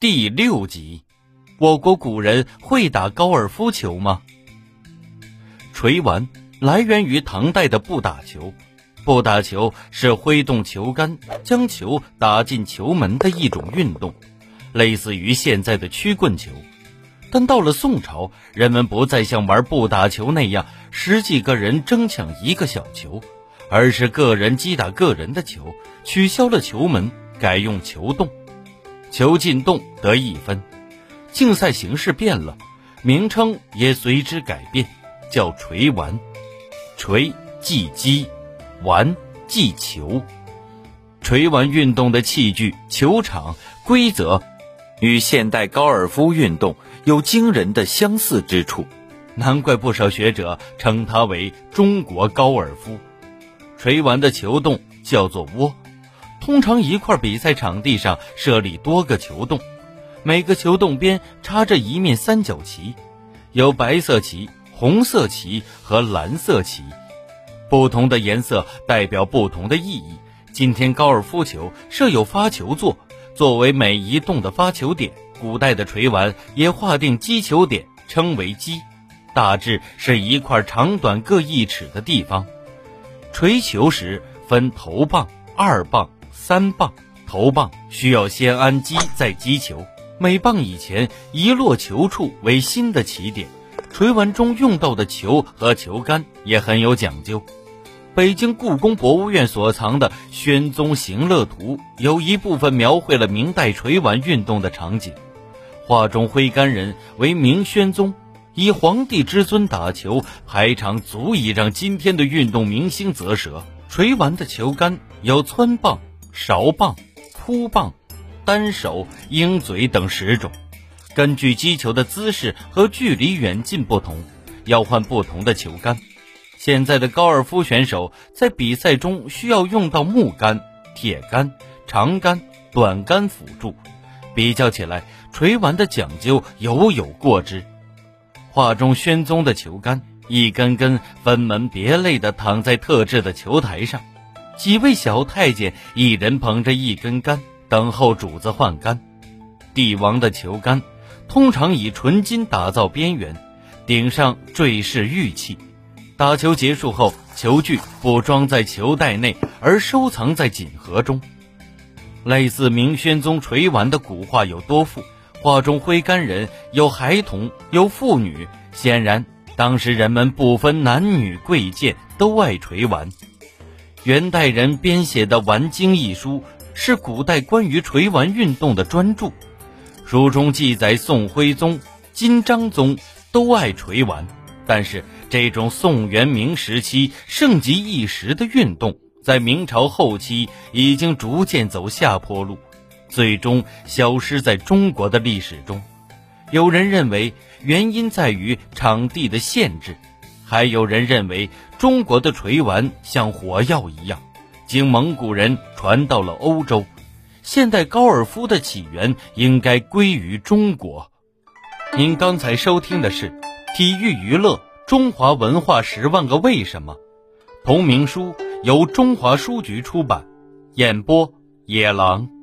第六集，我国古人会打高尔夫球吗？锤丸来源于唐代的不打球，不打球是挥动球杆将球打进球门的一种运动，类似于现在的曲棍球。但到了宋朝，人们不再像玩不打球那样十几个人争抢一个小球，而是个人击打个人的球，取消了球门，改用球洞。球进洞得一分，竞赛形式变了，名称也随之改变，叫锤丸。锤即击，丸即球。锤丸运动的器具、球场、规则，与现代高尔夫运动有惊人的相似之处，难怪不少学者称它为中国高尔夫。锤丸的球洞叫做窝。通常一块比赛场地上设立多个球洞，每个球洞边插着一面三角旗，有白色旗、红色旗和蓝色旗，不同的颜色代表不同的意义。今天高尔夫球设有发球座，作为每一洞的发球点。古代的锤丸也划定击球点，称为击，大致是一块长短各一尺的地方。锤球时分头棒、二棒。三棒头棒需要先安击再击球，每棒以前一落球处为新的起点。锤丸中用到的球和球杆也很有讲究。北京故宫博物院所藏的《宣宗行乐图》有一部分描绘了明代锤丸运动的场景。画中挥杆人为明宣宗，以皇帝之尊打球，排场足以让今天的运动明星啧舌。锤丸的球杆有蹿棒。勺棒、扑棒、单手、鹰嘴等十种，根据击球的姿势和距离远近不同，要换不同的球杆。现在的高尔夫选手在比赛中需要用到木杆、铁杆、长杆、短杆辅助，比较起来，锤丸的讲究犹有过之。画中宣宗的球杆一根根分门别类地躺在特制的球台上。几位小太监一人捧着一根杆，等候主子换杆。帝王的球杆通常以纯金打造边缘，顶上坠饰玉器。打球结束后，球具不装在球袋内，而收藏在锦盒中。类似明宣宗垂丸的古画有多幅，画中挥杆人有孩童，有妇女。显然，当时人们不分男女贵贱，都爱垂丸。元代人编写的《玩经》一书是古代关于锤丸运动的专著，书中记载宋徽宗、金章宗都爱锤丸，但是这种宋元明时期盛极一时的运动，在明朝后期已经逐渐走下坡路，最终消失在中国的历史中。有人认为原因在于场地的限制。还有人认为，中国的锤丸像火药一样，经蒙古人传到了欧洲。现代高尔夫的起源应该归于中国。您刚才收听的是《体育娱乐中华文化十万个为什么》，同名书由中华书局出版，演播野狼。